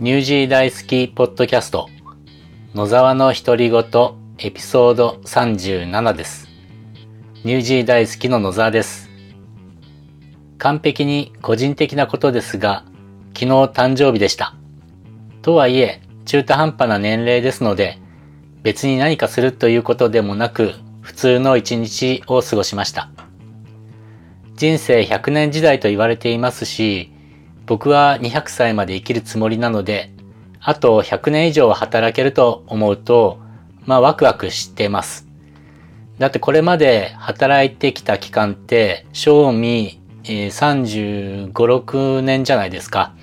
ニュージー大好きポッドキャスト野沢の独り言エピソード37です。ニュージー大好きの野沢です。完璧に個人的なことですが、昨日誕生日でした。とはいえ、中途半端な年齢ですので、別に何かするということでもなく、普通の一日を過ごしました。人生100年時代と言われていますし、僕は200歳まで生きるつもりなので、あと100年以上働けると思うと、まあワクワクしてます。だってこれまで働いてきた期間って、賞味、え、35、6年じゃないですか。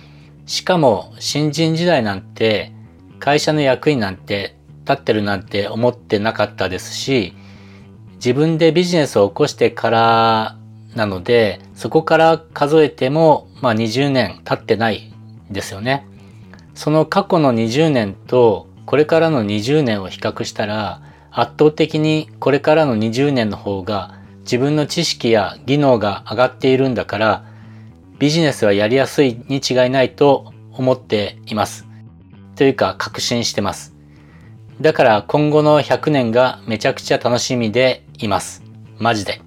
しかも新人時代なんて、会社の役員なんて立ってるなんて思ってなかったですし、自分でビジネスを起こしてからなので、そこから数えても、まあ20年経ってないですよね。その過去の20年とこれからの20年を比較したら、圧倒的にこれからの20年の方が自分の知識や技能が上がっているんだから、ビジネスはやりやすいに違いないと思っています。というか確信してます。だから今後の100年がめちゃくちゃ楽しみでいます。マジで。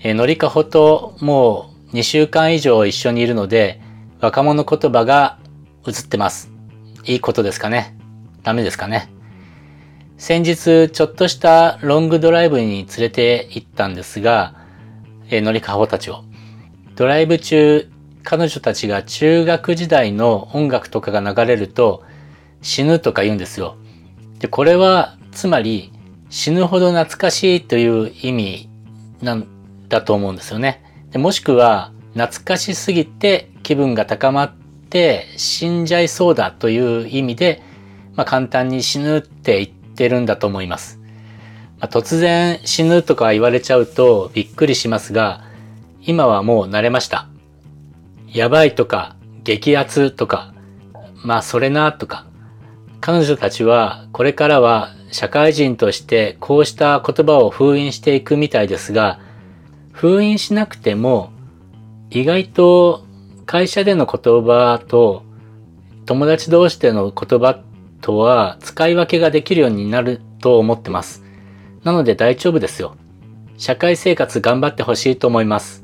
えー、のりかほともう2週間以上一緒にいるので、若者言葉が映ってます。いいことですかねダメですかね先日ちょっとしたロングドライブに連れて行ったんですが、えー、のりかほたちを。ドライブ中、彼女たちが中学時代の音楽とかが流れると死ぬとか言うんですよ。で、これはつまり死ぬほど懐かしいという意味なだと思うんですよね。でもしくは懐かしすぎて気分が高まって死んじゃいそうだという意味で、まあ、簡単に死ぬって言ってるんだと思います。まあ、突然死ぬとか言われちゃうとびっくりしますが、今はもう慣れました。やばいとか、激アツとか、まあそれなとか、彼女たちはこれからは社会人としてこうした言葉を封印していくみたいですが、封印しなくても意外と会社での言葉と友達同士での言葉とは使い分けができるようになると思ってます。なので大丈夫ですよ。社会生活頑張ってほしいと思います。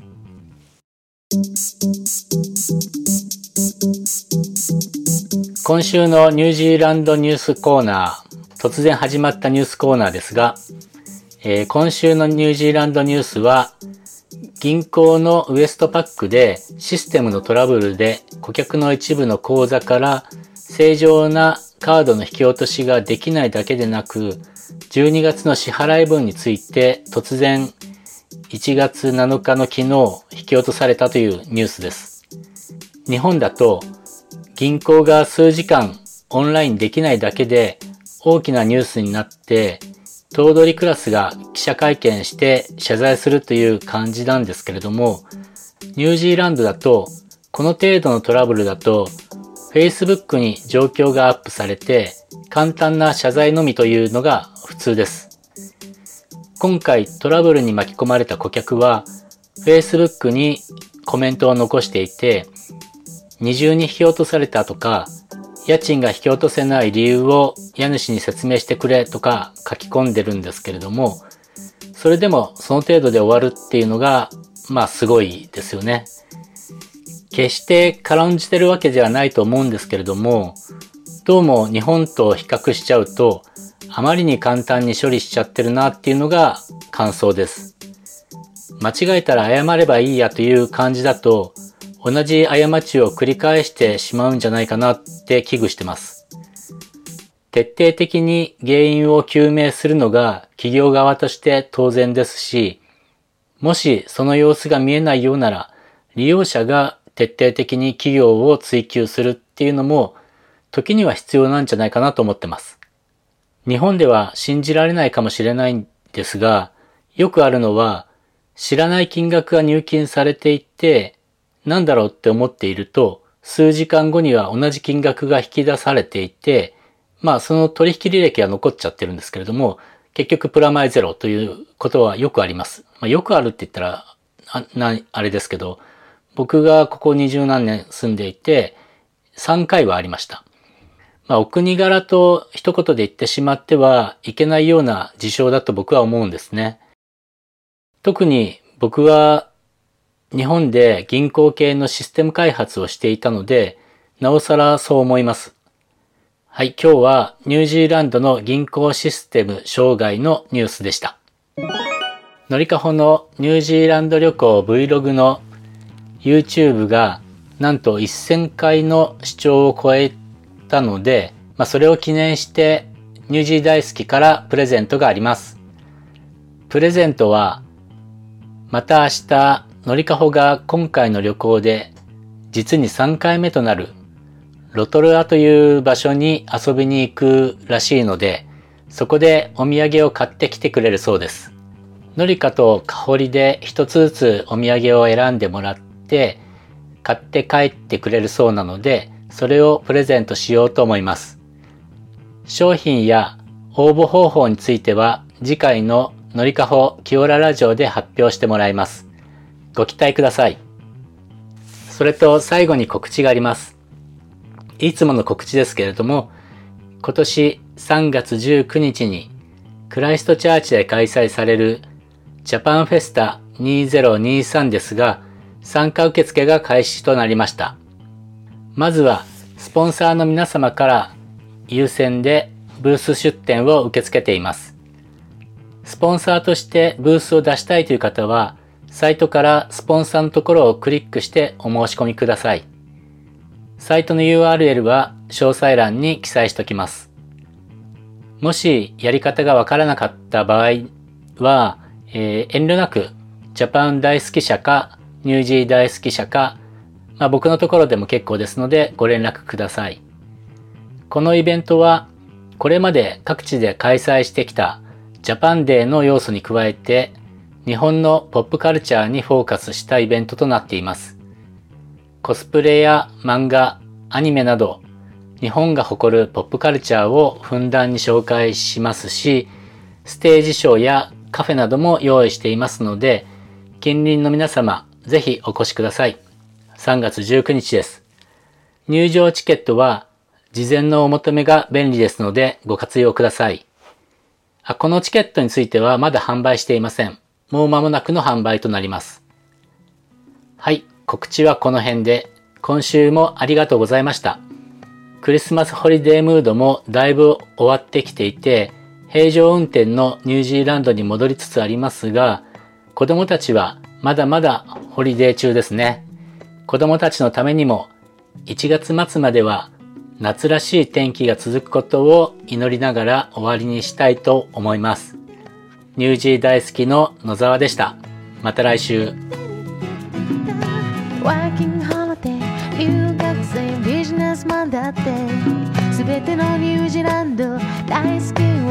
今週のニュージーランドニュースコーナー、突然始まったニュースコーナーですが、えー、今週のニュージーランドニュースは、銀行のウエストパックでシステムのトラブルで顧客の一部の口座から正常なカードの引き落としができないだけでなく、12月の支払い分について突然1月7日の昨日引き落とされたというニュースです。日本だと銀行が数時間オンラインできないだけで大きなニュースになって頭取クラスが記者会見して謝罪するという感じなんですけれどもニュージーランドだとこの程度のトラブルだと Facebook に状況がアップされて簡単な謝罪のみというのが普通です。今回トラブルに巻き込まれた顧客は Facebook にコメントを残していて二重に引き落とされたとか家賃が引き落とせない理由を家主に説明してくれとか書き込んでるんですけれどもそれでもその程度で終わるっていうのがまあすごいですよね。決して軽んじてるわけではないと思うんですけれどもどうも日本と比較しちゃうとあまりに簡単に処理しちゃってるなっていうのが感想です。間違えたら謝ればいいやという感じだと、同じ過ちを繰り返してしまうんじゃないかなって危惧してます。徹底的に原因を究明するのが企業側として当然ですし、もしその様子が見えないようなら、利用者が徹底的に企業を追求するっていうのも、時には必要なんじゃないかなと思ってます。日本では信じられないかもしれないんですが、よくあるのは、知らない金額が入金されていて、なんだろうって思っていると、数時間後には同じ金額が引き出されていて、まあその取引履歴は残っちゃってるんですけれども、結局プラマイゼロということはよくあります。まあ、よくあるって言ったら、あなあれですけど、僕がここ二十何年住んでいて、3回はありました。まあ、お国柄と一言で言ってしまってはいけないような事象だと僕は思うんですね。特に僕は日本で銀行系のシステム開発をしていたので、なおさらそう思います。はい、今日はニュージーランドの銀行システム障害のニュースでした。のりかほのニュージーランド旅行 Vlog の YouTube がなんと1000回の視聴を超えたので、まあ、それを記念してニュージー大好きからプレゼントがあります。プレゼントはまた明日、のりかほが今回の旅行で実に3回目となるロトルアという場所に遊びに行くらしいので、そこでお土産を買ってきてくれるそうです。のりかとかほりで一つずつお土産を選んでもらって、買って帰ってくれるそうなので、それをプレゼントしようと思います。商品や応募方法については次回ののりかほキオララジオで発表してもらいます。ご期待ください。それと最後に告知があります。いつもの告知ですけれども、今年3月19日にクライストチャーチで開催されるジャパンフェスタ2023ですが、参加受付が開始となりました。まずは、スポンサーの皆様から優先でブース出展を受け付けています。スポンサーとしてブースを出したいという方は、サイトからスポンサーのところをクリックしてお申し込みください。サイトの URL は詳細欄に記載しておきます。もしやり方がわからなかった場合は、えー、遠慮なく、ジャパン大好き社か、ニュージー大好き社か、まあ、僕のところでも結構ですのでご連絡ください。このイベントは、これまで各地で開催してきたジャパンデーの要素に加えて、日本のポップカルチャーにフォーカスしたイベントとなっています。コスプレや漫画、アニメなど、日本が誇るポップカルチャーをふんだんに紹介しますし、ステージショーやカフェなども用意していますので、近隣の皆様、ぜひお越しください。3月19日です。入場チケットは、事前のお求めが便利ですのでご活用ください。あこのチケットについてはまだ販売していません。もう間もなくの販売となります。はい、告知はこの辺で、今週もありがとうございました。クリスマスホリデームードもだいぶ終わってきていて、平常運転のニュージーランドに戻りつつありますが、子供たちはまだまだホリデー中ですね。子供たちのためにも1月末までは夏らしい天気が続くことを祈りながら終わりにしたいと思います。ニュージー大好きの野沢でした。また来週。留学生ビジネスマンだってすべてのニュージーランド大好き